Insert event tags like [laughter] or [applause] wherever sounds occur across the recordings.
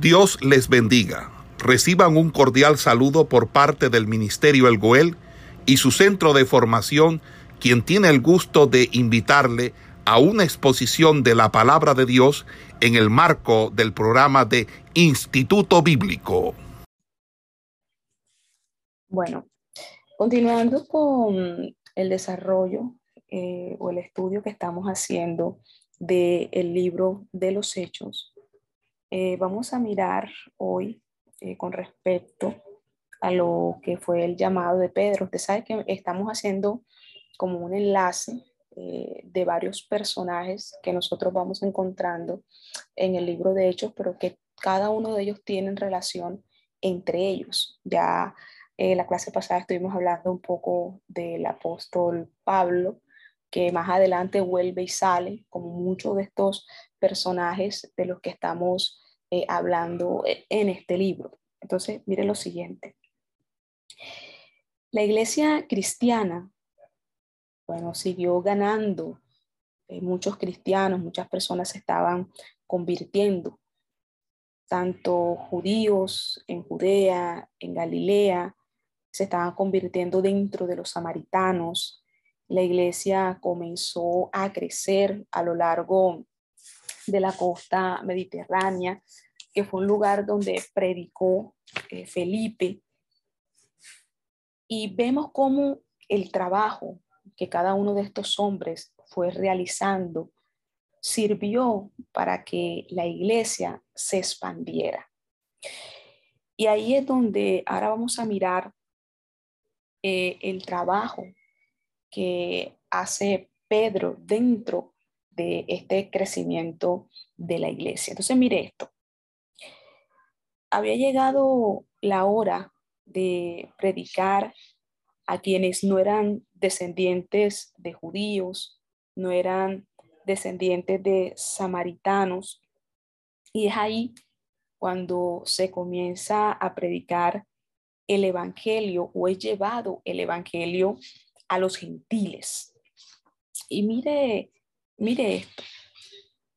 Dios les bendiga. Reciban un cordial saludo por parte del Ministerio El Goel y su centro de formación, quien tiene el gusto de invitarle a una exposición de la palabra de Dios en el marco del programa de Instituto Bíblico. Bueno, continuando con el desarrollo eh, o el estudio que estamos haciendo del libro de los Hechos, eh, vamos a mirar hoy eh, con respecto a lo que fue el llamado de Pedro. Usted sabe que estamos haciendo como un enlace eh, de varios personajes que nosotros vamos encontrando en el libro de Hechos, pero que cada uno de ellos tiene relación entre ellos. Ya en la clase pasada estuvimos hablando un poco del apóstol Pablo, que más adelante vuelve y sale, como muchos de estos personajes de los que estamos eh, hablando eh, en este libro. Entonces, mire lo siguiente. La iglesia cristiana, bueno, siguió ganando. Eh, muchos cristianos, muchas personas se estaban convirtiendo, tanto judíos en Judea, en Galilea, se estaban convirtiendo dentro de los samaritanos. La iglesia comenzó a crecer a lo largo de la costa mediterránea, que fue un lugar donde predicó eh, Felipe. Y vemos cómo el trabajo que cada uno de estos hombres fue realizando sirvió para que la iglesia se expandiera. Y ahí es donde ahora vamos a mirar eh, el trabajo que hace Pedro dentro de este crecimiento de la iglesia. Entonces, mire esto. Había llegado la hora de predicar a quienes no eran descendientes de judíos, no eran descendientes de samaritanos. Y es ahí cuando se comienza a predicar el Evangelio o es llevado el Evangelio a los gentiles. Y mire Mire esto,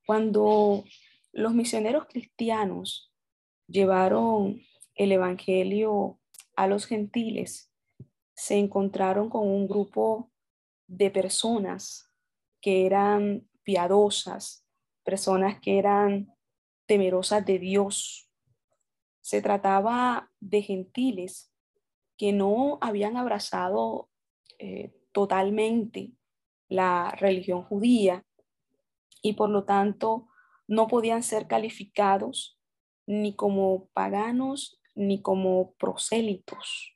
cuando los misioneros cristianos llevaron el Evangelio a los gentiles, se encontraron con un grupo de personas que eran piadosas, personas que eran temerosas de Dios. Se trataba de gentiles que no habían abrazado eh, totalmente la religión judía, y por lo tanto no podían ser calificados ni como paganos ni como prosélitos.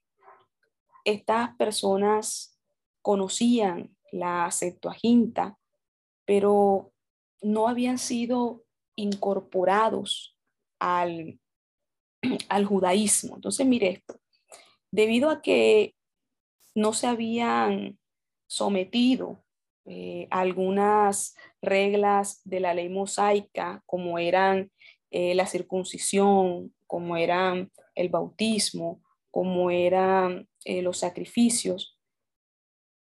Estas personas conocían la Septuaginta, pero no habían sido incorporados al, [clears throat] al judaísmo. Entonces, mire esto, debido a que no se habían sometido eh, algunas reglas de la ley mosaica, como eran eh, la circuncisión, como eran el bautismo, como eran eh, los sacrificios,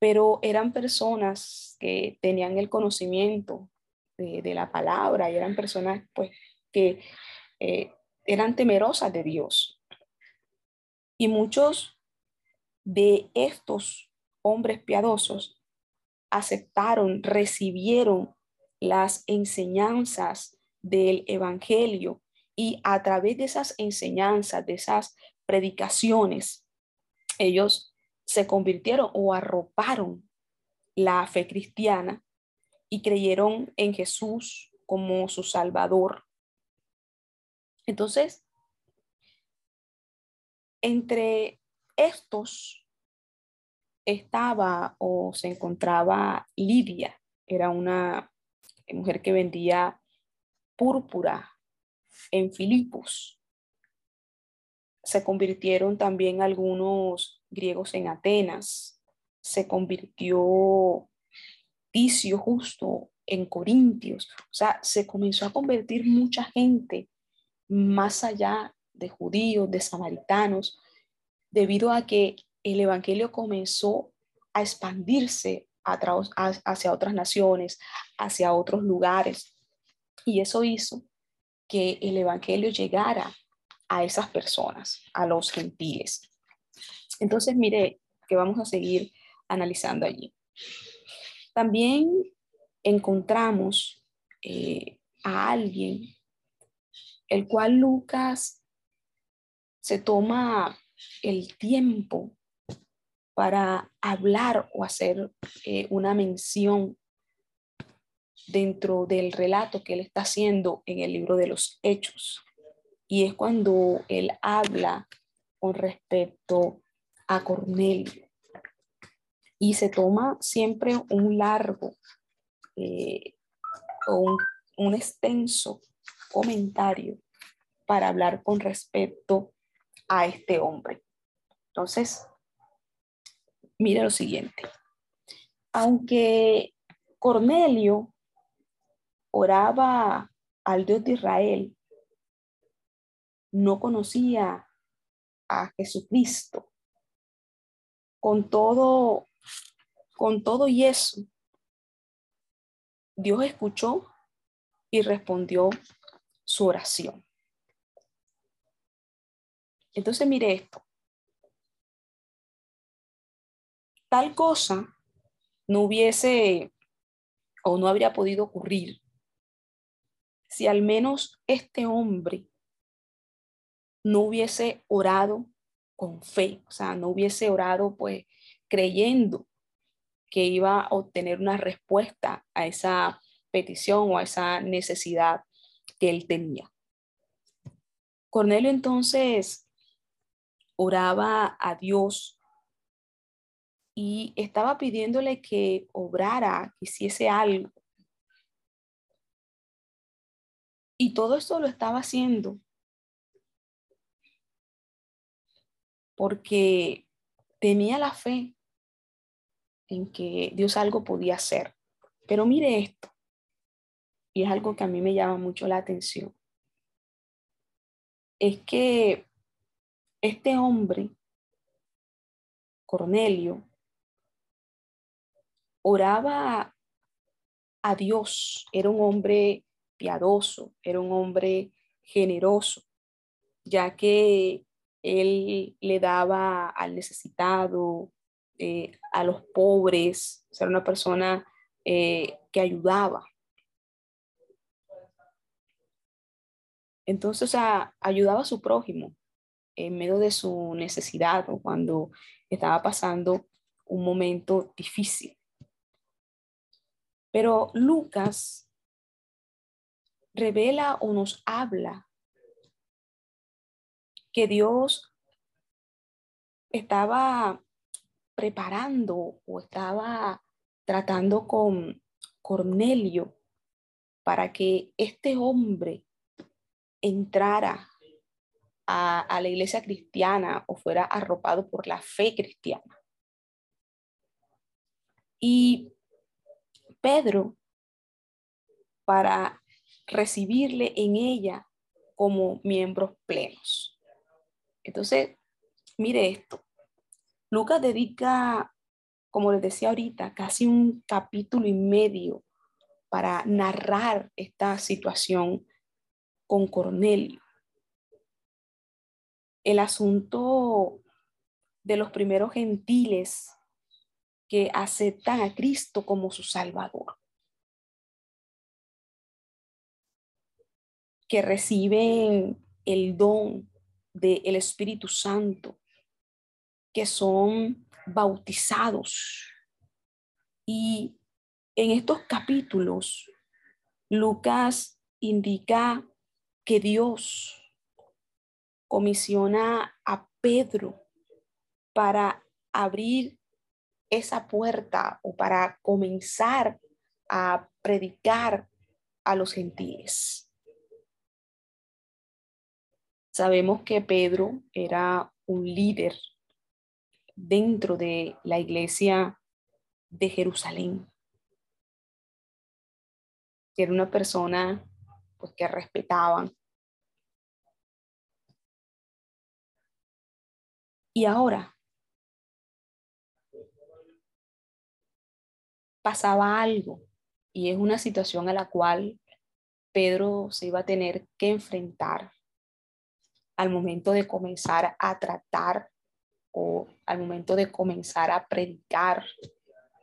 pero eran personas que tenían el conocimiento de, la palabra y eran personas pues, que eran temerosas de Dios. Y muchos de estos hombres piadosos aceptaron, recibieron las enseñanzas del Evangelio y a través de esas enseñanzas, de esas predicaciones, ellos se convirtieron o arroparon la fe cristiana y creyeron en Jesús como su Salvador. Entonces, entre estos estaba o se encontraba Lidia, era una mujer que vendía púrpura en Filipos. Se convirtieron también algunos griegos en Atenas. Se convirtió Ticio justo en Corintios. O sea, se comenzó a convertir mucha gente más allá de judíos, de samaritanos, debido a que el Evangelio comenzó a expandirse hacia otras naciones, hacia otros lugares. Y eso hizo que el Evangelio llegara a esas personas, a los gentiles. Entonces, mire, que vamos a seguir analizando allí. También encontramos eh, a alguien, el cual Lucas se toma el tiempo para hablar o hacer eh, una mención dentro del relato que él está haciendo en el libro de los hechos. Y es cuando él habla con respecto a Cornelio. Y se toma siempre un largo eh, o un, un extenso comentario para hablar con respecto a este hombre. Entonces, mire lo siguiente. Aunque Cornelio oraba al Dios de Israel, no conocía a Jesucristo. Con todo, con todo y eso, Dios escuchó y respondió su oración. Entonces mire esto. Tal cosa no hubiese o no habría podido ocurrir si al menos este hombre no hubiese orado con fe, o sea, no hubiese orado pues creyendo que iba a obtener una respuesta a esa petición o a esa necesidad que él tenía. Cornelio entonces oraba a Dios y estaba pidiéndole que obrara, que hiciese algo. Y todo esto lo estaba haciendo porque tenía la fe en que Dios algo podía hacer. Pero mire esto, y es algo que a mí me llama mucho la atención, es que este hombre, Cornelio, oraba a Dios, era un hombre piadoso, era un hombre generoso, ya que él le daba al necesitado, eh, a los pobres, era una persona eh, que ayudaba. Entonces, ayudaba a su prójimo en medio de su necesidad o cuando estaba pasando un momento difícil. Pero Lucas revela o nos habla que Dios estaba preparando o estaba tratando con Cornelio para que este hombre entrara a, la iglesia cristiana o fuera arropado por la fe cristiana. Y Pedro, para recibirle en ella como miembros plenos. Entonces, mire esto. Lucas dedica, como les decía ahorita, casi un capítulo y medio para narrar esta situación con Cornelio. El asunto de los primeros gentiles que aceptan a Cristo como su Salvador. Que reciben el don del Espíritu Santo, que son bautizados. Y en estos capítulos, Lucas indica que Dios comisiona a Pedro para abrir esa puerta o para comenzar a predicar a los gentiles. Sabemos que Pedro era un líder dentro de la iglesia de Jerusalén. Era una persona pues, que respetaban. Y ahora pasaba algo y es una situación a la cual Pedro se iba a tener que enfrentar al momento de comenzar a tratar o al momento de comenzar a predicar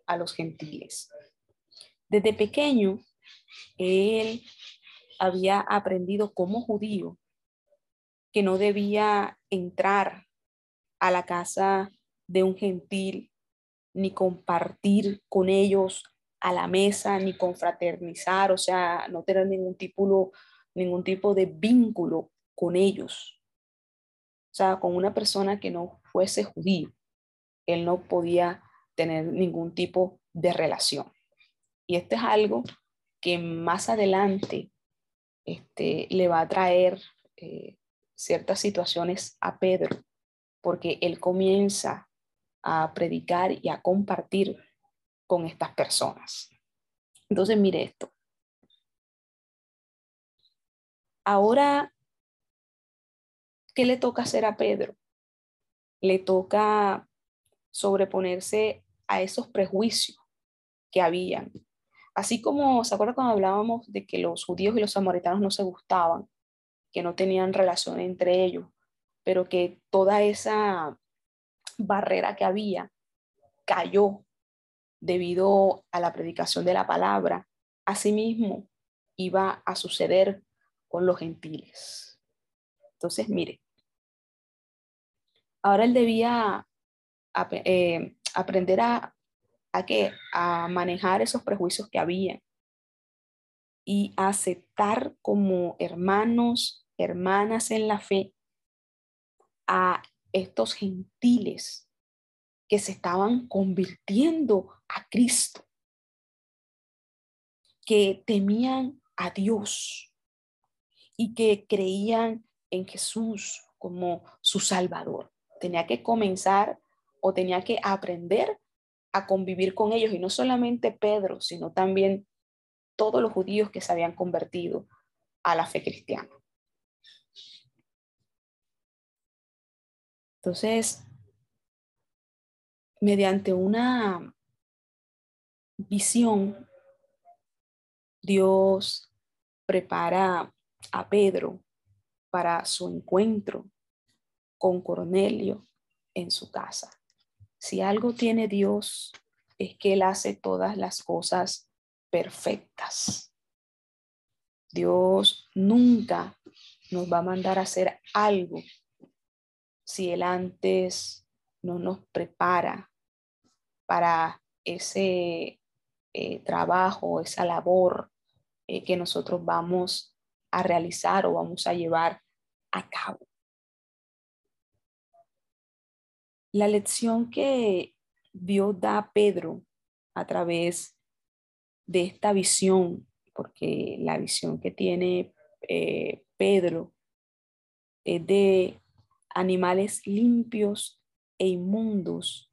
a los gentiles. Desde pequeño, él había aprendido como judío que no debía entrar a la casa de un gentil ni compartir con ellos a la mesa, ni confraternizar, o sea, no tener ningún tipo, de vínculo con ellos. O sea, con una persona que no fuese judío, él no podía tener ningún tipo de relación. Y esto es algo que más adelante este, le va a traer eh, ciertas situaciones a Pedro, porque él comienza a predicar y a compartir con estas personas. Entonces, mire esto. Ahora, ¿qué le toca hacer a Pedro? Le toca sobreponerse a esos prejuicios que habían. Así como, ¿se acuerda cuando hablábamos de que los judíos y los samaritanos no se gustaban, que no tenían relación entre ellos, pero que toda esa barrera que había cayó debido a la predicación de la palabra, asimismo iba a suceder con los gentiles. Entonces, mire, ahora él debía eh, aprender a, a, a manejar esos prejuicios que había y aceptar como hermanos, hermanas en la fe a estos gentiles que se estaban convirtiendo a Cristo, que temían a Dios y que creían en Jesús como su Salvador. Tenía que comenzar o tenía que aprender a convivir con ellos y no solamente Pedro, sino también todos los judíos que se habían convertido a la fe cristiana. Entonces, mediante una visión, Dios prepara a Pedro para su encuentro con Cornelio en su casa. Si algo tiene Dios es que Él hace todas las cosas perfectas. Dios nunca nos va a mandar a hacer algo si Él antes no nos prepara para ese eh, trabajo, esa labor eh, que nosotros vamos a realizar o vamos a llevar a cabo. La lección que Dios da a Pedro a través de esta visión, porque la visión que tiene eh, Pedro es de animales limpios e inmundos,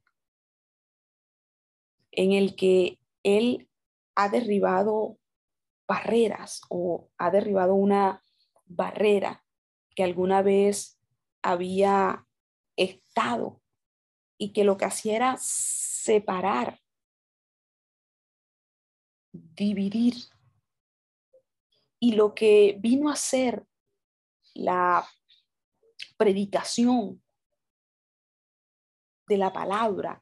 en el que él ha derribado barreras o ha derribado una barrera que alguna vez había estado y que lo que hacía era separar, dividir. Y lo que vino a ser la predicación de la palabra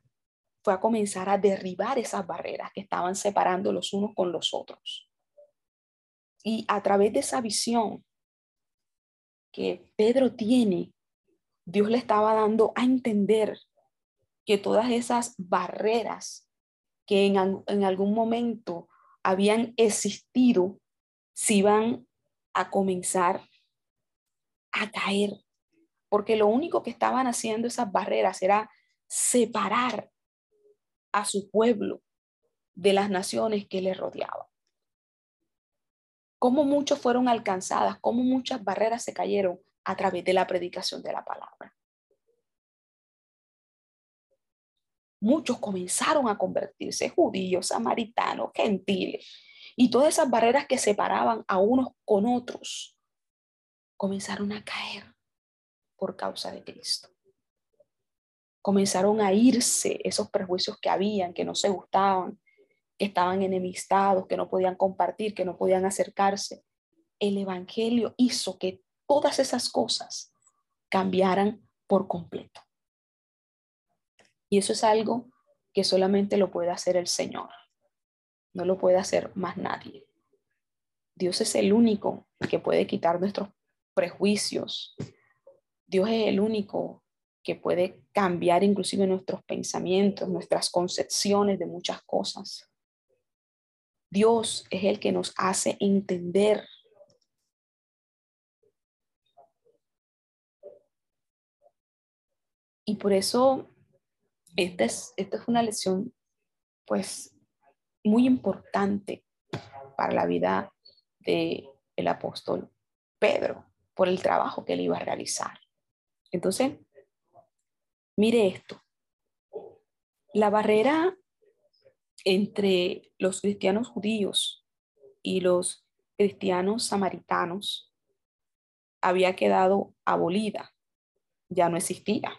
fue a comenzar a derribar esas barreras que estaban separando los unos con los otros. Y a través de esa visión que Pedro tiene, Dios le estaba dando a entender que todas esas barreras que en, en algún momento habían existido, se iban a comenzar a caer porque lo único que estaban haciendo esas barreras era separar a su pueblo de las naciones que le rodeaban. Cómo muchos fueron alcanzadas, cómo muchas barreras se cayeron a través de la predicación de la palabra. Muchos comenzaron a convertirse judíos, samaritanos, gentiles, y todas esas barreras que separaban a unos con otros comenzaron a caer por causa de Cristo. Comenzaron a irse esos prejuicios que habían, que no se gustaban, que estaban enemistados, que no podían compartir, que no podían acercarse. el Evangelio hizo que todas esas cosas cambiaran por completo. Y eso es algo que solamente lo puede hacer el Señor. No lo puede hacer más nadie. Dios es el único que puede quitar nuestros prejuicios. Dios es el único que puede cambiar inclusive nuestros pensamientos, nuestras concepciones de muchas cosas. Dios es el que nos hace entender Y por eso esta es, esta es una lección pues muy importante para la vida del el apóstol Pedro, por el trabajo que él iba a realizar. Entonces, mire esto. La barrera entre los cristianos judíos y los cristianos samaritanos había quedado abolida, ya no existía.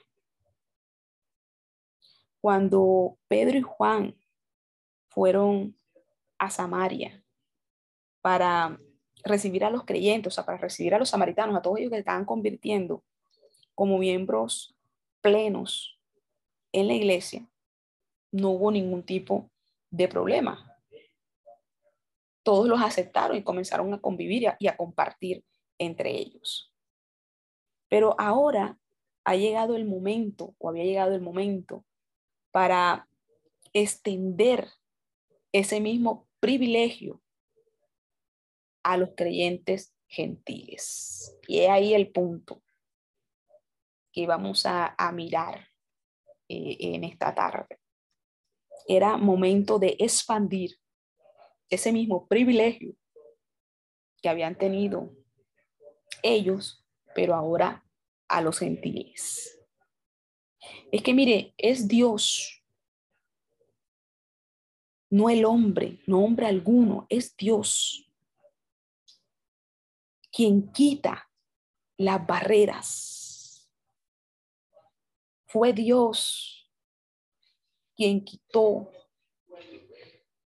Cuando Pedro y Juan fueron a Samaria para recibir a los creyentes, o sea, para recibir a los samaritanos, a todos ellos que estaban convirtiendo como miembros plenos en la iglesia, no hubo ningún tipo de problema. Todos los aceptaron y comenzaron a convivir y a, compartir entre ellos. Pero ahora ha llegado el momento, o había llegado el momento, para extender ese mismo privilegio a los creyentes gentiles. Y es ahí el punto vamos a, mirar eh, en esta tarde. Era momento de expandir ese mismo privilegio que habían tenido ellos, pero ahora a los gentiles. Es que mire, es Dios, no el hombre, no hombre alguno, es Dios quien quita las barreras. Fue Dios quien quitó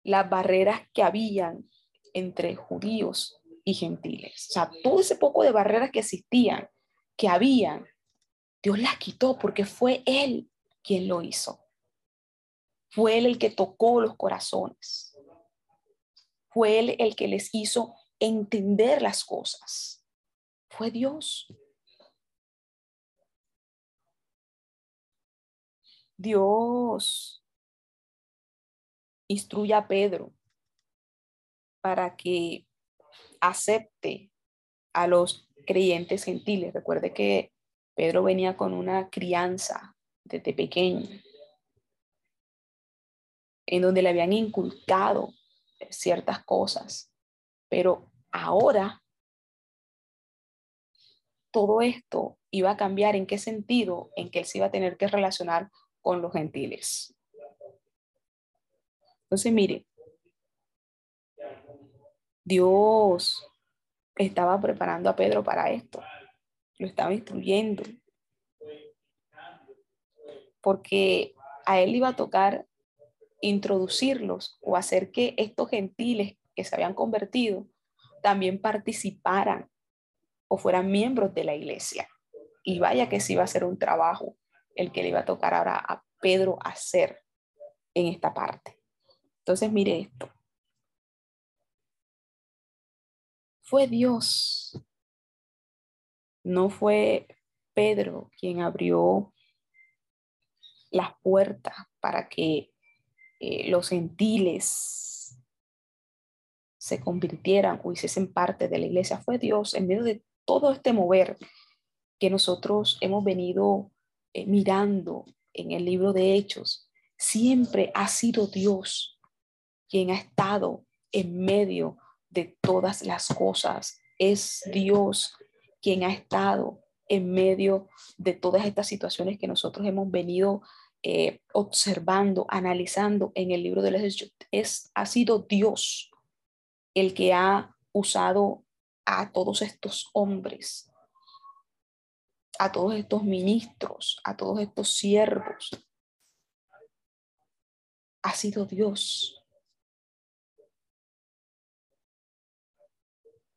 las barreras que habían entre judíos y gentiles. O sea, todo ese poco de barreras que existían, que habían, Dios las quitó porque fue Él quien lo hizo. Fue Él el que tocó los corazones. Fue Él el que les hizo entender las cosas. Fue Dios. Dios instruye a Pedro para que acepte a los creyentes gentiles. Recuerde que Pedro venía con una crianza desde pequeño, en donde le habían inculcado ciertas cosas, pero ahora todo esto iba a cambiar. ¿En qué sentido? En que él se iba a tener que relacionar con los gentiles. Entonces, mire, Dios estaba preparando a Pedro para esto lo estaba instruyendo. Porque a él iba a tocar introducirlos o hacer que estos gentiles que se habían convertido también participaran o fueran miembros de la iglesia. Y vaya que sí iba a ser un trabajo el que le iba a tocar ahora a Pedro hacer en esta parte. Entonces, mire esto. Fue Dios no fue Pedro quien abrió las puertas para que eh, los gentiles se convirtieran o hiciesen parte de la iglesia. Fue Dios en medio de todo este mover que nosotros hemos venido eh, mirando en el libro de Hechos. Siempre ha sido Dios quien ha estado en medio de todas las cosas. Es Dios quien ha estado en medio de todas estas situaciones que nosotros hemos venido eh, observando, analizando en el libro de los Hechos, es, ha sido Dios el que ha usado a todos estos hombres, a todos estos ministros, a todos estos siervos. Ha sido Dios.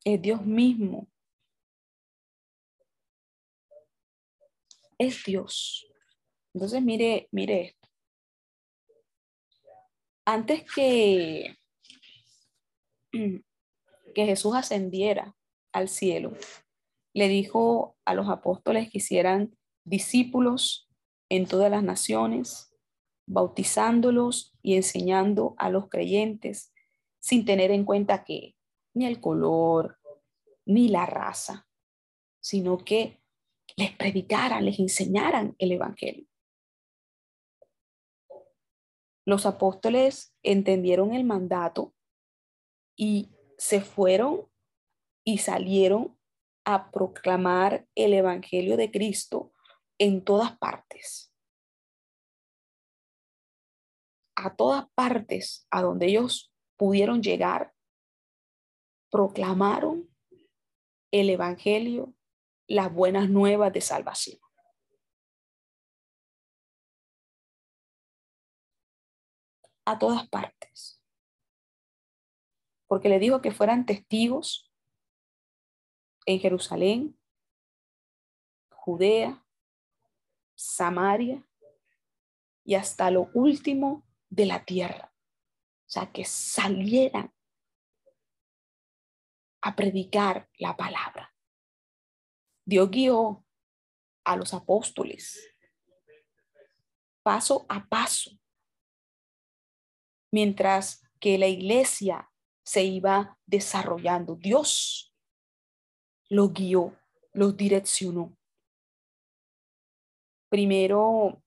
Es Dios mismo. Es Dios. Entonces, mire, mire esto. Antes que, [clears throat] que Jesús ascendiera al cielo, le dijo a los apóstoles que hicieran discípulos en todas las naciones, bautizándolos y enseñando a los creyentes sin tener en cuenta que ni el color, ni la raza, sino que les predicaran, les enseñaran el Evangelio. Los apóstoles entendieron el mandato y se fueron y salieron a proclamar el Evangelio de Cristo en todas partes. A todas partes a donde ellos pudieron llegar, proclamaron el Evangelio, las buenas nuevas de salvación. A todas partes. Porque le dijo que fueran testigos en Jerusalén, Judea, Samaria y hasta lo último de la tierra. O sea, que salieran a predicar la palabra. Dios guió a los apóstoles paso a paso, mientras que la iglesia se iba desarrollando. Dios los guió, los direccionó. Primero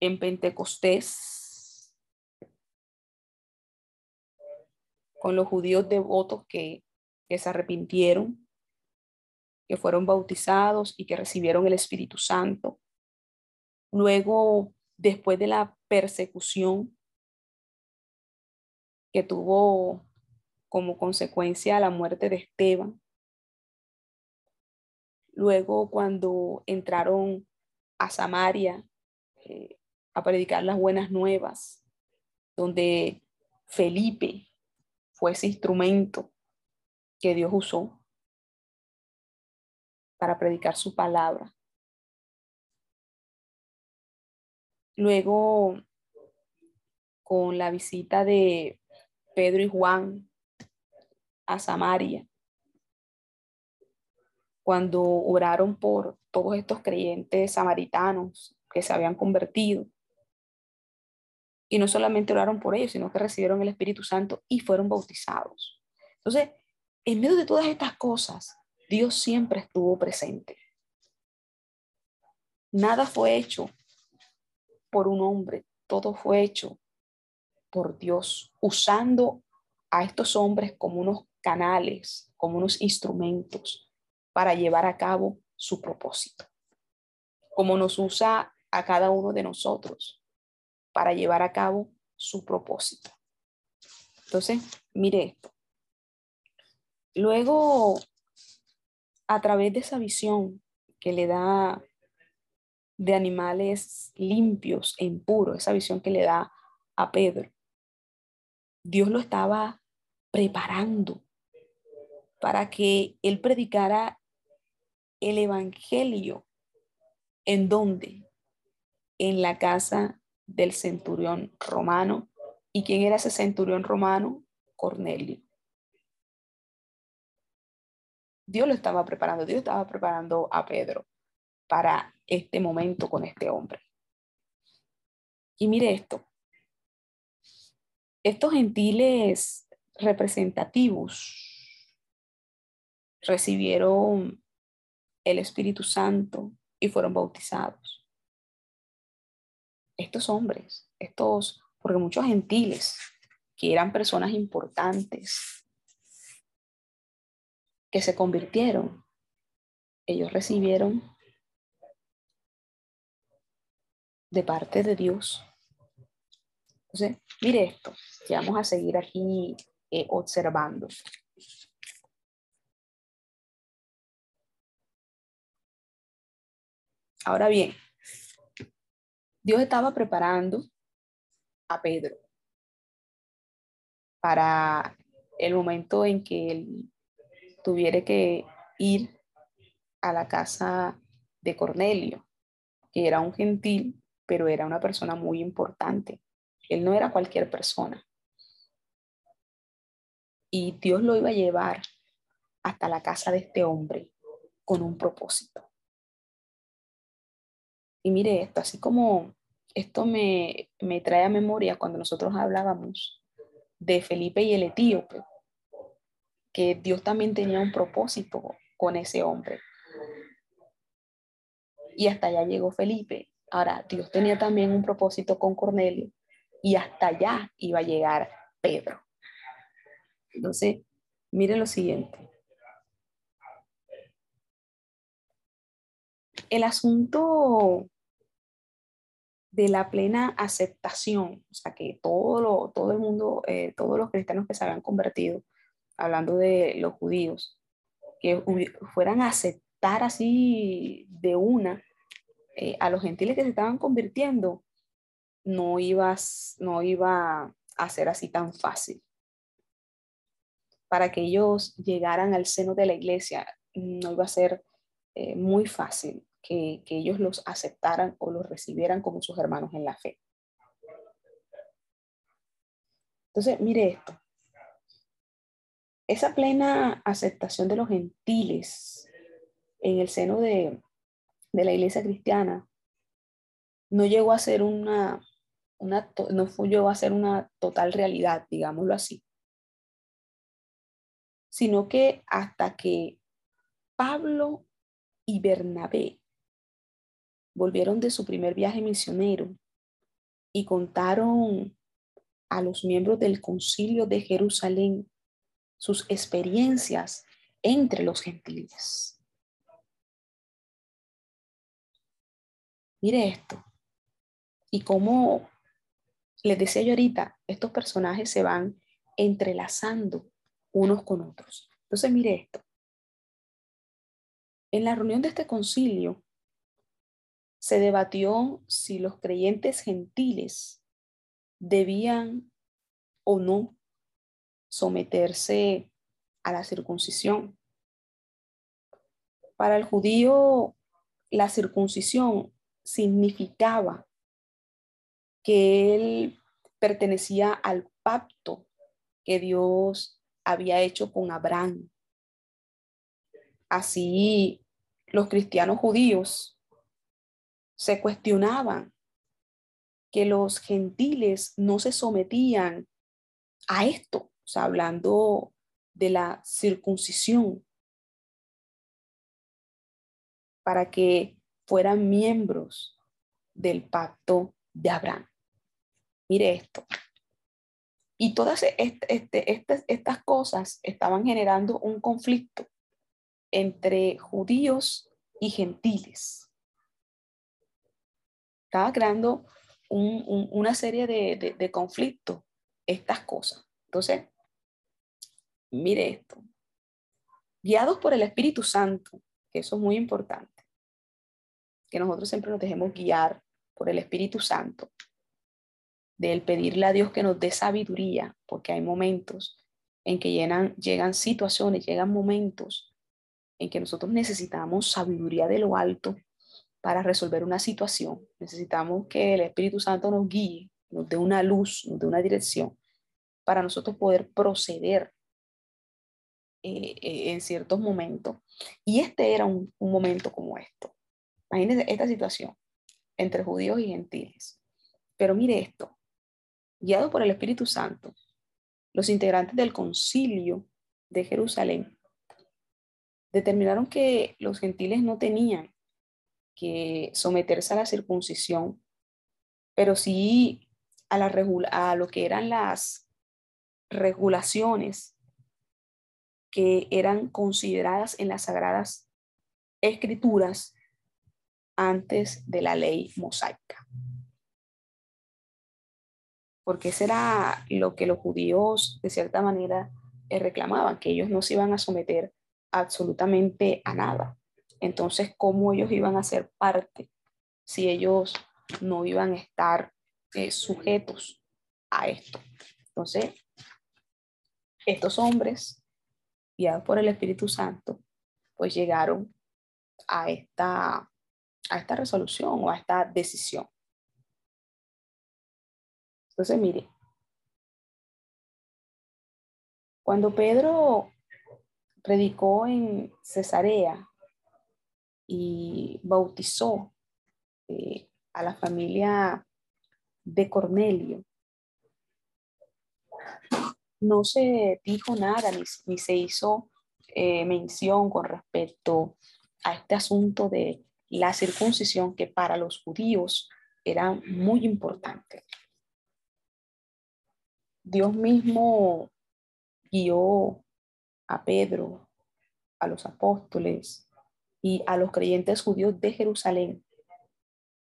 en Pentecostés, con los judíos devotos que, que se arrepintieron, que fueron bautizados y que recibieron el Espíritu Santo. Luego, después de la persecución que tuvo como consecuencia la muerte de Esteban, Luego, cuando entraron a Samaria eh, a predicar las buenas nuevas, donde Felipe fue ese instrumento que Dios usó para predicar su palabra. Luego, con la visita de Pedro y Juan a Samaria, cuando oraron por todos estos creyentes samaritanos que se habían convertido. Y no solamente oraron por ellos, sino que recibieron el Espíritu Santo y fueron bautizados. Entonces, en medio de todas estas cosas, Dios siempre estuvo presente. Nada fue hecho por un hombre, todo fue hecho por Dios, usando a estos hombres como unos canales, como unos instrumentos para llevar a cabo su propósito, como nos usa a cada uno de nosotros para llevar a cabo su propósito. Entonces, mire esto. Luego, a través de esa visión que le da de animales limpios e impuros, esa visión que le da a Pedro, Dios lo estaba preparando para que él predicara el Evangelio. ¿En dónde? En la casa del centurión romano. ¿Y quién era ese centurión romano? Cornelio. Dios lo estaba preparando, Dios estaba preparando a Pedro para este momento con este hombre. Y mire esto, estos gentiles representativos recibieron el Espíritu Santo y fueron bautizados. Estos hombres, estos, porque muchos gentiles que eran personas importantes, que se convirtieron, ellos recibieron de parte de Dios. Entonces, mire esto, vamos a seguir aquí eh, observando. Ahora bien, Dios estaba preparando a Pedro para el momento en que él tuviera que ir a la casa de Cornelio, que era un gentil, pero era una persona muy importante. Él no era cualquier persona. Y Dios lo iba a llevar hasta la casa de este hombre con un propósito. Y mire esto, así como esto me, me trae a memoria cuando nosotros hablábamos de Felipe y el etíope, que Dios también tenía un propósito con ese hombre. Y hasta allá llegó Felipe. Ahora, Dios tenía también un propósito con Cornelio y hasta allá iba a llegar Pedro. Entonces, miren lo siguiente. El asunto de la plena aceptación, o sea, que todo, lo, todo el mundo, eh, todos los cristianos que se habían convertido, hablando de los judíos, que fueran a aceptar así de una eh, a los gentiles que se estaban convirtiendo, no, ibas, no iba a ser así tan fácil. Para que ellos llegaran al seno de la iglesia, no iba a ser eh, muy fácil que, ellos los aceptaran o los recibieran como sus hermanos en la fe. Entonces, mire esto. Esa plena aceptación de los gentiles en el seno de, de la iglesia cristiana no llegó a ser una, una no llegó a ser una total realidad, digámoslo así, sino que hasta que Pablo y Bernabé volvieron de su primer viaje misionero y contaron a los miembros del concilio de Jerusalén sus experiencias entre los gentiles. Mire esto. Y como les decía yo ahorita, estos personajes se van entrelazando unos con otros. Entonces, mire esto. En la reunión de este concilio se debatió si los creyentes gentiles debían o no someterse a la circuncisión. Para el judío, la circuncisión significaba que él pertenecía al pacto que Dios había hecho con Abraham. Así, los cristianos judíos se cuestionaban que los gentiles no se sometían a esto, o sea, hablando de la circuncisión, para que fueran miembros del pacto de Abraham. Mire esto. Y todas este, estas cosas estaban generando un conflicto entre judíos y gentiles. Estaba creando una serie de, conflictos, estas cosas. Entonces, mire esto. Guiados por el Espíritu Santo, que eso es muy importante que nosotros siempre nos dejemos guiar por el Espíritu Santo, del pedirle a Dios que nos dé sabiduría, porque hay momentos en que llegan, llegan situaciones, llegan momentos en que nosotros necesitamos sabiduría de lo alto para resolver una situación. Necesitamos que el Espíritu Santo nos guíe, nos dé una luz, nos dé una dirección para nosotros poder proceder eh, eh, en ciertos momentos. Y este era un, un momento como esto. Imagínense esta situación entre judíos y gentiles. Pero mire esto, guiados por el Espíritu Santo, los integrantes del concilio de Jerusalén determinaron que los gentiles no tenían que someterse a la circuncisión, pero sí a, la, a lo que eran las regulaciones que eran consideradas en las sagradas escrituras antes de la ley mosaica. Porque eso era lo que los judíos de cierta manera reclamaban, que ellos no se iban a someter absolutamente a nada. Entonces, ¿cómo ellos iban a ser parte si ellos no iban a estar eh, sujetos a esto? Entonces, estos hombres guiados por el Espíritu Santo, pues llegaron a esta, a esta resolución o a esta decisión. Entonces, mire, cuando Pedro predicó en Cesarea y bautizó eh, a la familia de Cornelio, no se dijo nada ni, se hizo eh, mención con respecto a este asunto de la circuncisión que para los judíos era muy importante. Dios mismo guió a Pedro, a los apóstoles y a los creyentes judíos de Jerusalén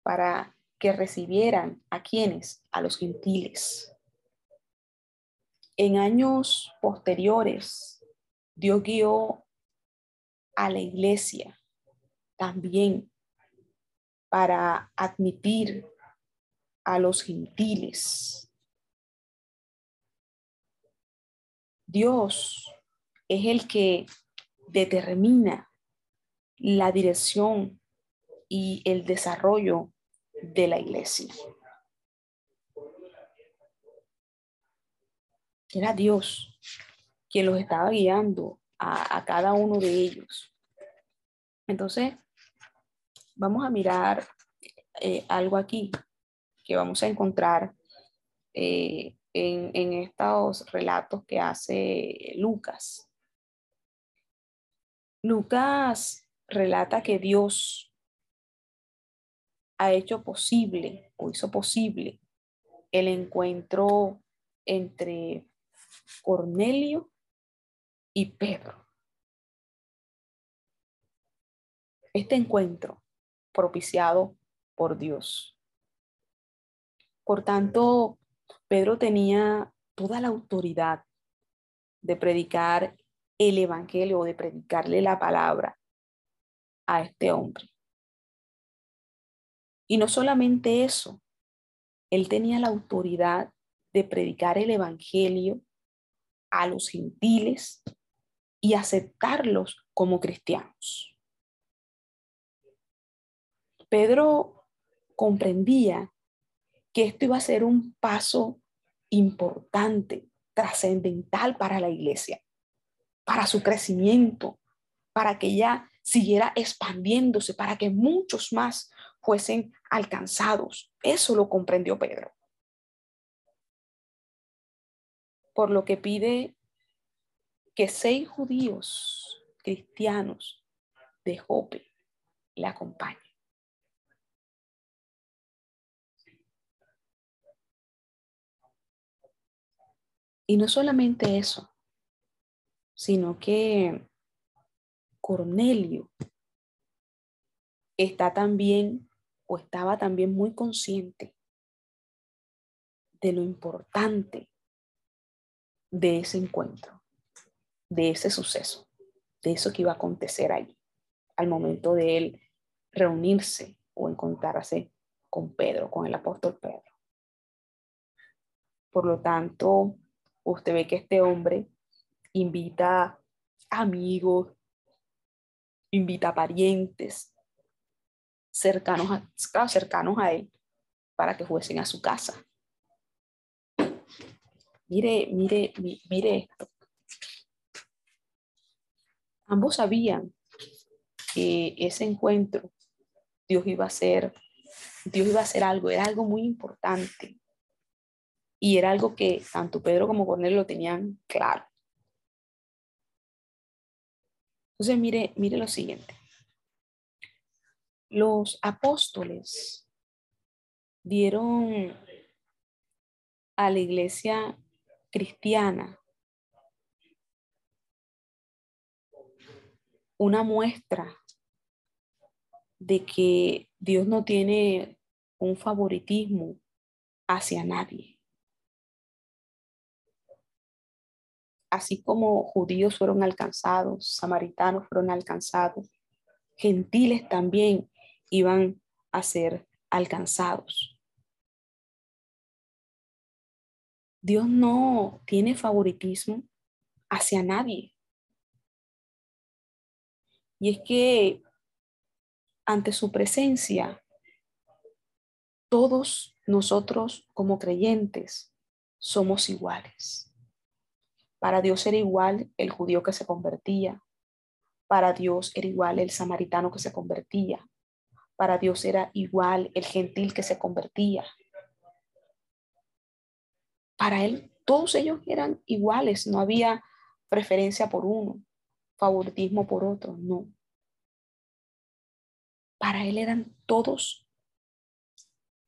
para que recibieran a quienes, a los gentiles. En años posteriores, Dios guió a la iglesia también para admitir a los gentiles. Dios es el que determina la dirección y el desarrollo de la iglesia. Era Dios quien los estaba guiando a, cada uno de ellos. Entonces, vamos a mirar eh, algo aquí que vamos a encontrar eh, en, en, estos relatos que hace Lucas. Lucas relata que Dios ha hecho posible o hizo posible el encuentro entre Cornelio y Pedro. Este encuentro propiciado por Dios. Por tanto, Pedro tenía toda la autoridad de predicar el Evangelio o de predicarle la palabra a este hombre. Y no solamente eso, él tenía la autoridad de predicar el Evangelio a los gentiles y aceptarlos como cristianos. Pedro comprendía que esto iba a ser un paso importante, trascendental para la iglesia, para su crecimiento, para que ella siguiera expandiéndose, para que muchos más fuesen alcanzados. Eso lo comprendió Pedro. Por lo que pide que seis judíos cristianos de Jope le acompañen. Y no solamente eso, sino que Cornelio está también o estaba también muy consciente de lo importante de ese encuentro, de ese suceso, de eso que iba a acontecer allí, al momento de él reunirse o encontrarse con Pedro, con el apóstol Pedro. Por lo tanto, usted ve que este hombre invita amigos, invita parientes, cercanos a, cercanos a él para que fuesen a su casa. Mire, mire, mire esto. Ambos sabían que ese encuentro Dios iba a ser, Dios iba a hacer algo, era algo muy importante. Y era algo que tanto Pedro como Cornelio lo tenían claro. Entonces, mire, mire lo siguiente los apóstoles dieron a la iglesia cristiana una muestra de que Dios no tiene un favoritismo hacia nadie. Así como judíos fueron alcanzados, samaritanos fueron alcanzados, gentiles también iban a ser alcanzados. Dios no tiene favoritismo hacia nadie. Y es que ante su presencia, todos nosotros como creyentes somos iguales. Para Dios era igual el judío que se convertía. Para Dios era igual el samaritano que se convertía. Para Dios era igual el gentil que se convertía. Para Él todos ellos eran iguales, no había preferencia por uno, favoritismo por otro, no. Para Él eran todos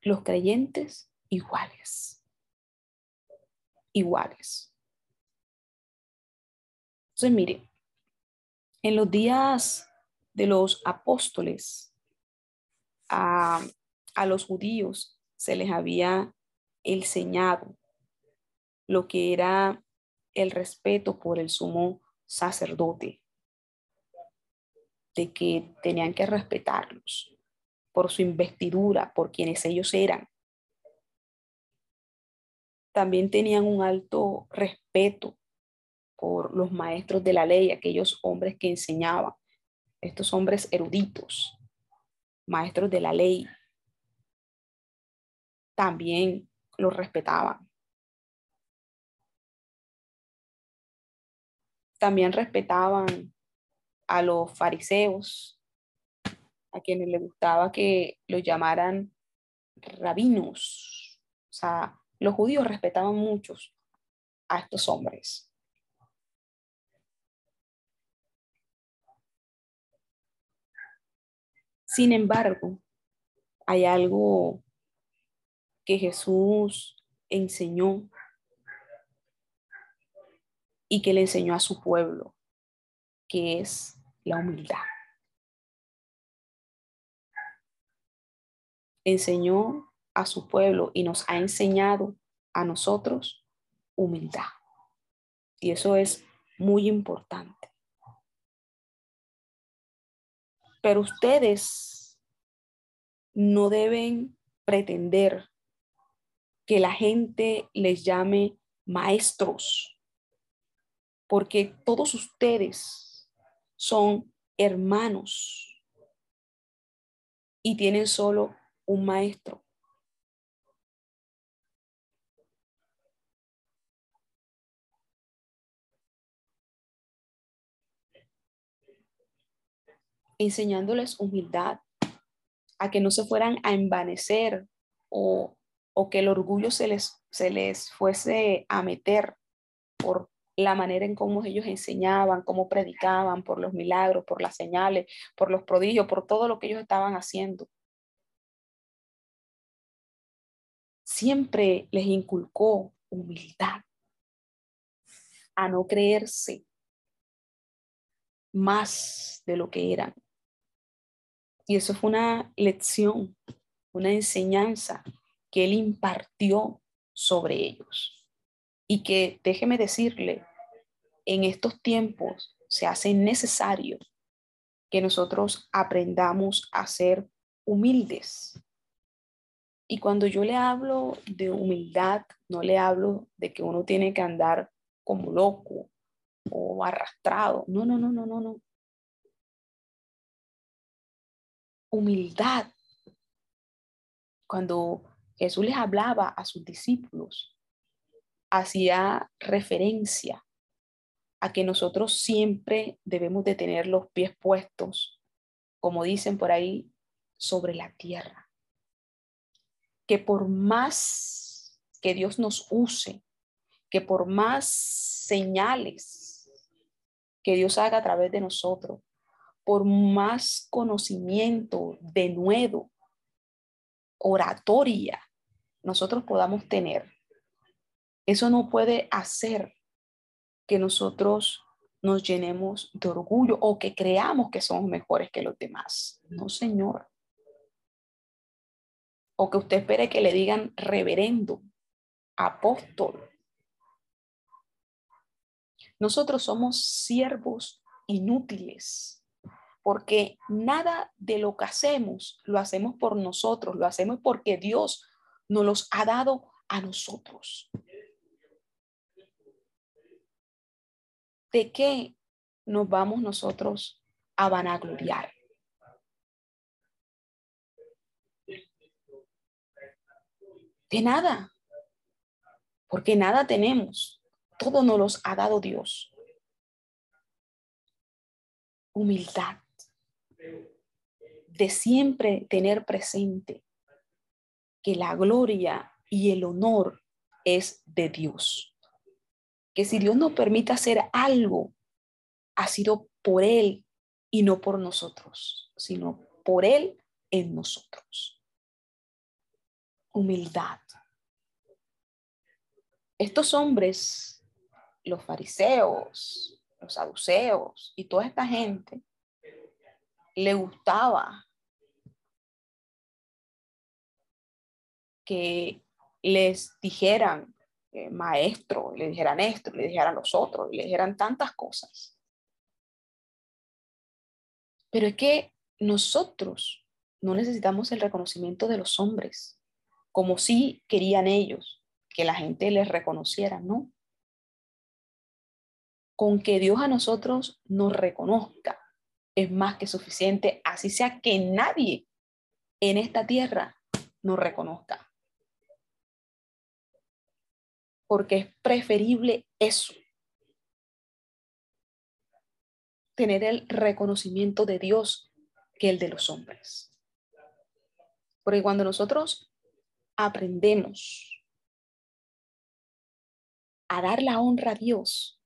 los creyentes iguales. Iguales. Entonces, mire, en los días de los apóstoles, a, a los judíos se les había enseñado lo que era el respeto por el sumo sacerdote, de que tenían que respetarlos por su investidura, por quienes ellos eran. También tenían un alto respeto por los maestros de la ley, aquellos hombres que enseñaban, estos hombres eruditos, maestros de la ley, también los respetaban. También respetaban a los fariseos, a quienes les gustaba que los llamaran rabinos. O sea, los judíos respetaban muchos a estos hombres. Sin embargo, hay algo que Jesús enseñó y que le enseñó a su pueblo, que es la humildad. Enseñó a su pueblo y nos ha enseñado a nosotros humildad. Y eso es muy importante. Pero ustedes no deben pretender que la gente les llame maestros porque todos ustedes son hermanos y tienen solo un maestro. Enseñándoles humildad, a que no se fueran a envanecer o, que el orgullo se les, se les fuese a meter por la manera en cómo ellos enseñaban, cómo predicaban, por los milagros, por las señales, por los prodigios, por todo lo que ellos estaban haciendo. Siempre les inculcó humildad, a no creerse más de lo que eran. Y eso fue una lección, una enseñanza que él impartió sobre ellos. Y que déjeme decirle, en estos tiempos se hace necesario que nosotros aprendamos a ser humildes. Y cuando yo le hablo de humildad, no le hablo de que uno tiene que andar como loco o arrastrado. No, no, no, no, no, no. Humildad. Cuando Jesús les hablaba a sus discípulos, hacía referencia a que nosotros siempre debemos de tener los pies puestos, como dicen por ahí, sobre la tierra. Que por más que Dios nos use, que por más señales que Dios haga a través de nosotros, por más conocimiento de nuevo, oratoria, nosotros podamos tener, eso no puede hacer que nosotros nos llenemos de orgullo o que creamos que somos mejores que los demás. No, Señor. O que usted espere que le digan reverendo, apóstol. Nosotros somos siervos inútiles, porque nada de lo que hacemos lo hacemos por nosotros, lo hacemos porque Dios nos los ha dado a nosotros. ¿de qué nos vamos nosotros a vanagloriar. De nada, porque nada tenemos, todo nos los ha dado Dios. Humildad, de siempre tener presente que la gloria y el honor es de Dios. Que si Dios nos permite hacer algo, ha sido por Él y no por nosotros, sino por Él en nosotros. Humildad. Estos hombres, los fariseos, los saduceos y toda esta gente, le gustaba que les dijeran eh, maestro, le dijeran esto, le dijeran los otros, le dijeran tantas cosas. Pero es que nosotros no necesitamos el reconocimiento de los hombres, como si querían ellos que la gente les reconociera, ¿no? Con que Dios a nosotros nos reconozca es más que suficiente, así sea que nadie en esta tierra nos reconozca. Porque es preferible eso tener el reconocimiento de Dios que el de los hombres. Porque cuando nosotros aprendemos a dar la honra a Dios,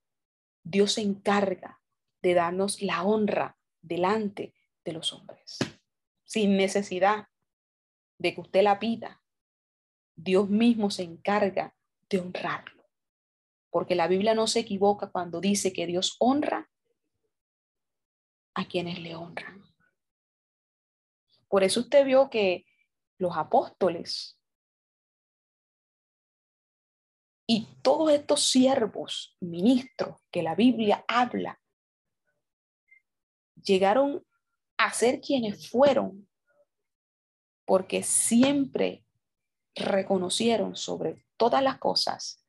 Dios se encarga de darnos la honra delante de los hombres, sin necesidad de que usted la pida. Dios mismo se encarga honrarlo, porque la Biblia no se equivoca cuando dice que Dios honra a quienes le honran. Por eso usted vio que los apóstoles y todos estos siervos, ministros que la Biblia habla, llegaron a ser quienes fueron, porque siempre reconocieron sobre todas las cosas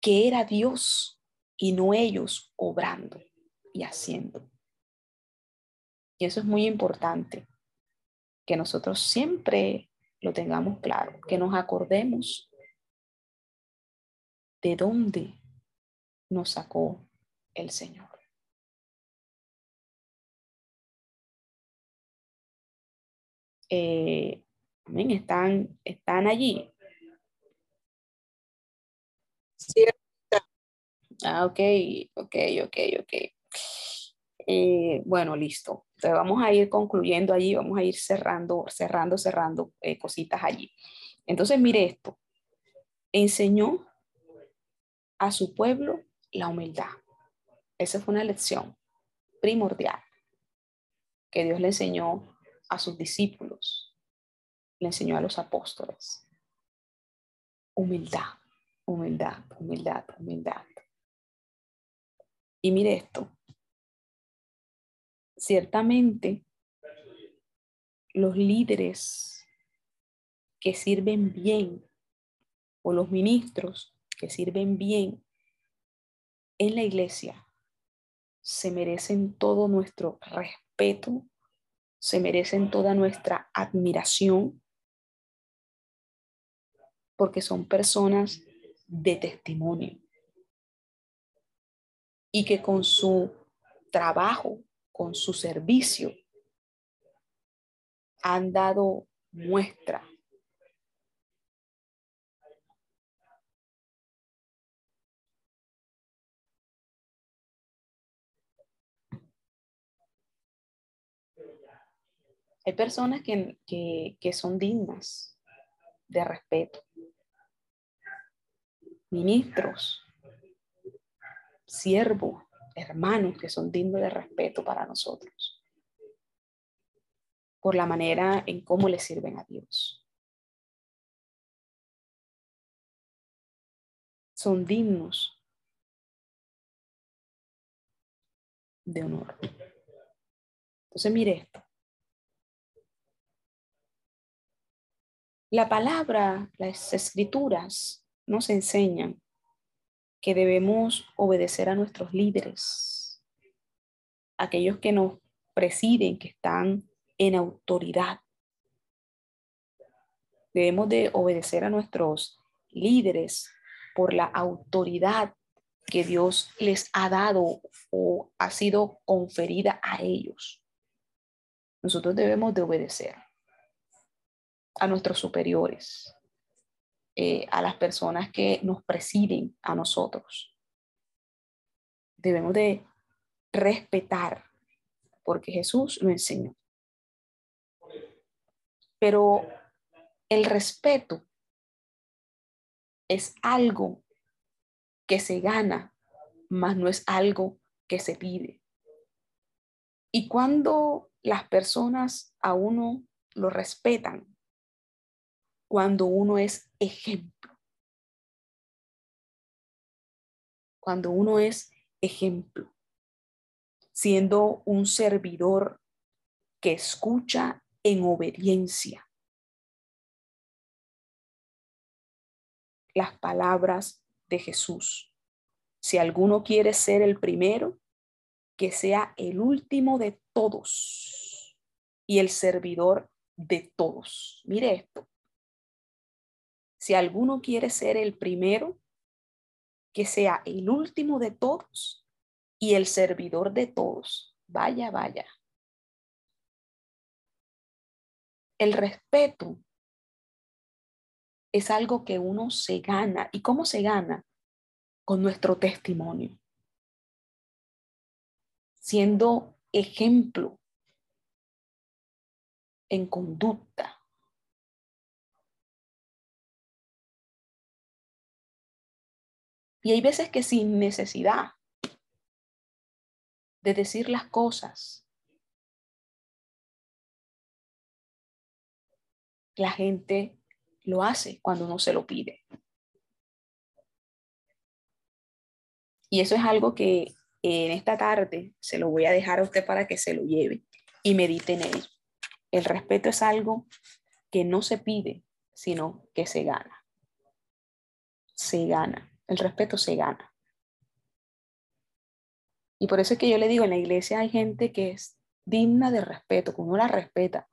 que era Dios y no ellos obrando y haciendo. Y eso es muy importante, que nosotros siempre lo tengamos claro, que nos acordemos de dónde nos sacó el Señor. Eh, están, están allí. Sí. Ah, ok, ok, ok, ok. Eh, bueno, listo. Entonces vamos a ir concluyendo allí, vamos a ir cerrando, cerrando, cerrando eh, cositas allí. Entonces, mire esto. Enseñó a su pueblo la humildad. Esa fue una lección primordial que Dios le enseñó a sus discípulos, le enseñó a los apóstoles. Humildad, humildad, humildad, humildad. Y mire esto, ciertamente los líderes que sirven bien o los ministros que sirven bien en la iglesia se merecen todo nuestro respeto, se merecen toda nuestra admiración, porque son personas de testimonio y que con su trabajo con su servicio han dado muestra Hay personas que, que, son dignas de respeto. Ministros, siervos, hermanos que son dignos de respeto para nosotros por la manera en cómo le sirven a Dios. Son dignos de honor. Entonces, mire esto. La palabra, las escrituras nos enseñan que debemos obedecer a nuestros líderes, aquellos que nos presiden, que están en autoridad. Debemos de obedecer a nuestros líderes por la autoridad que Dios les ha dado o ha sido conferida a ellos. Nosotros debemos de obedecer a nuestros superiores, eh, a las personas que nos presiden a nosotros. Debemos de respetar, porque Jesús lo enseñó. Pero el respeto es algo que se gana, mas no es algo que se pide. Y cuando las personas a uno lo respetan, cuando uno es ejemplo, cuando uno es ejemplo, siendo un servidor que escucha en obediencia las palabras de Jesús. Si alguno quiere ser el primero, que sea el último de todos y el servidor de todos. Mire esto. Si alguno quiere ser el primero, que sea el último de todos y el servidor de todos. Vaya, vaya. El respeto es algo que uno se gana. ¿Y cómo se gana? Con nuestro testimonio. Siendo ejemplo en conducta. Y hay veces que sin necesidad de decir las cosas, la gente lo hace cuando uno se lo pide. Y eso es algo que en esta tarde se lo voy a dejar a usted para que se lo lleve y medite en él. El respeto es algo que no se pide, sino que se gana. Se gana. El respeto se gana. Y por eso es que yo le digo, en la iglesia hay gente que es digna de respeto, que uno la respeta,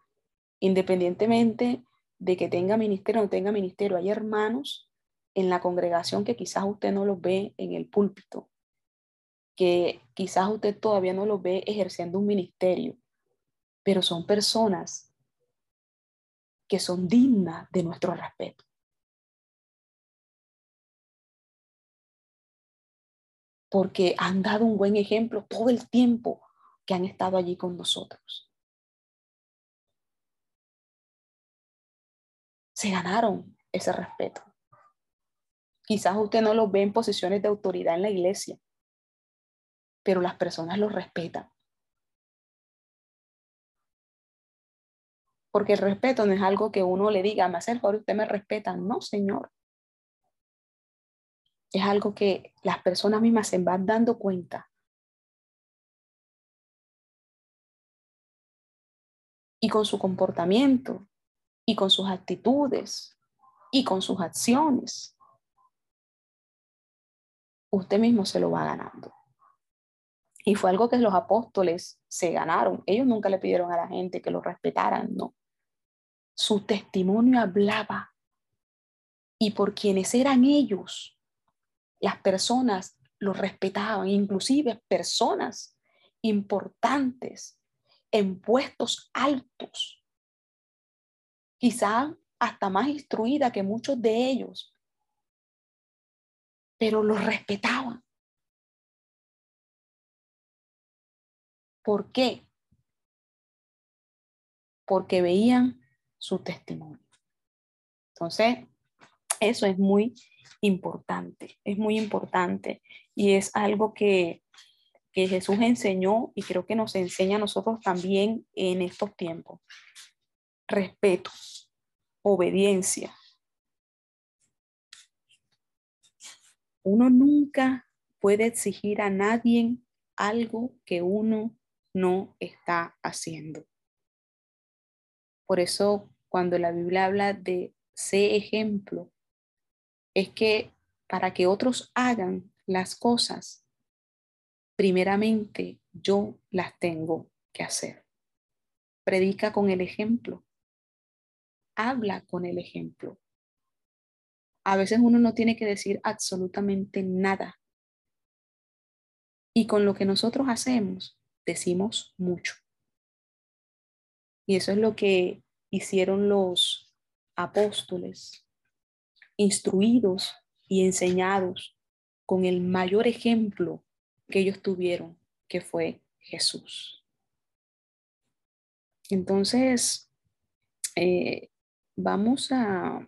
independientemente de que tenga ministerio o no tenga ministerio. Hay hermanos en la congregación que quizás usted no los ve en el púlpito, que quizás usted todavía no los ve ejerciendo un ministerio, pero son personas que son dignas de nuestro respeto. Porque han dado un buen ejemplo todo el tiempo que han estado allí con nosotros. se ganaron ese respeto. Quizás usted no los ve en posiciones de autoridad en la iglesia, pero las personas los respetan. Porque el respeto no es algo que uno le diga, me hace el favor, usted me respeta. No, Señor. Es algo que las personas mismas se van dando cuenta. Y con su comportamiento, y con sus actitudes y con sus acciones, usted mismo se lo va ganando. Y fue algo que los apóstoles se ganaron. Ellos nunca le pidieron a la gente que lo respetaran, no. Su testimonio hablaba. Y por quienes eran ellos, las personas lo respetaban, inclusive personas importantes en puestos altos quizá hasta más instruida que muchos de ellos, pero los respetaban. ¿Por qué? Porque veían su testimonio. Entonces, eso es muy importante, es muy importante y es algo que, que Jesús enseñó y creo que nos enseña a nosotros también en estos tiempos respeto, obediencia. Uno nunca puede exigir a nadie algo que uno no está haciendo. Por eso cuando la Biblia habla de sé ejemplo, es que para que otros hagan las cosas, primeramente yo las tengo que hacer. Predica con el ejemplo. Habla con el ejemplo. A veces uno no tiene que decir absolutamente nada. Y con lo que nosotros hacemos, decimos mucho. Y eso es lo que hicieron los apóstoles, instruidos y enseñados con el mayor ejemplo que ellos tuvieron, que fue Jesús. Entonces, eh, vamos a...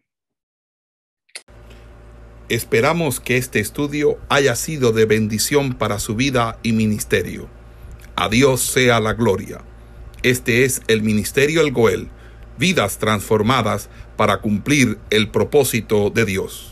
Esperamos que este estudio haya sido de bendición para su vida y ministerio. A Dios sea la gloria. Este es el Ministerio El Goel, vidas transformadas para cumplir el propósito de Dios.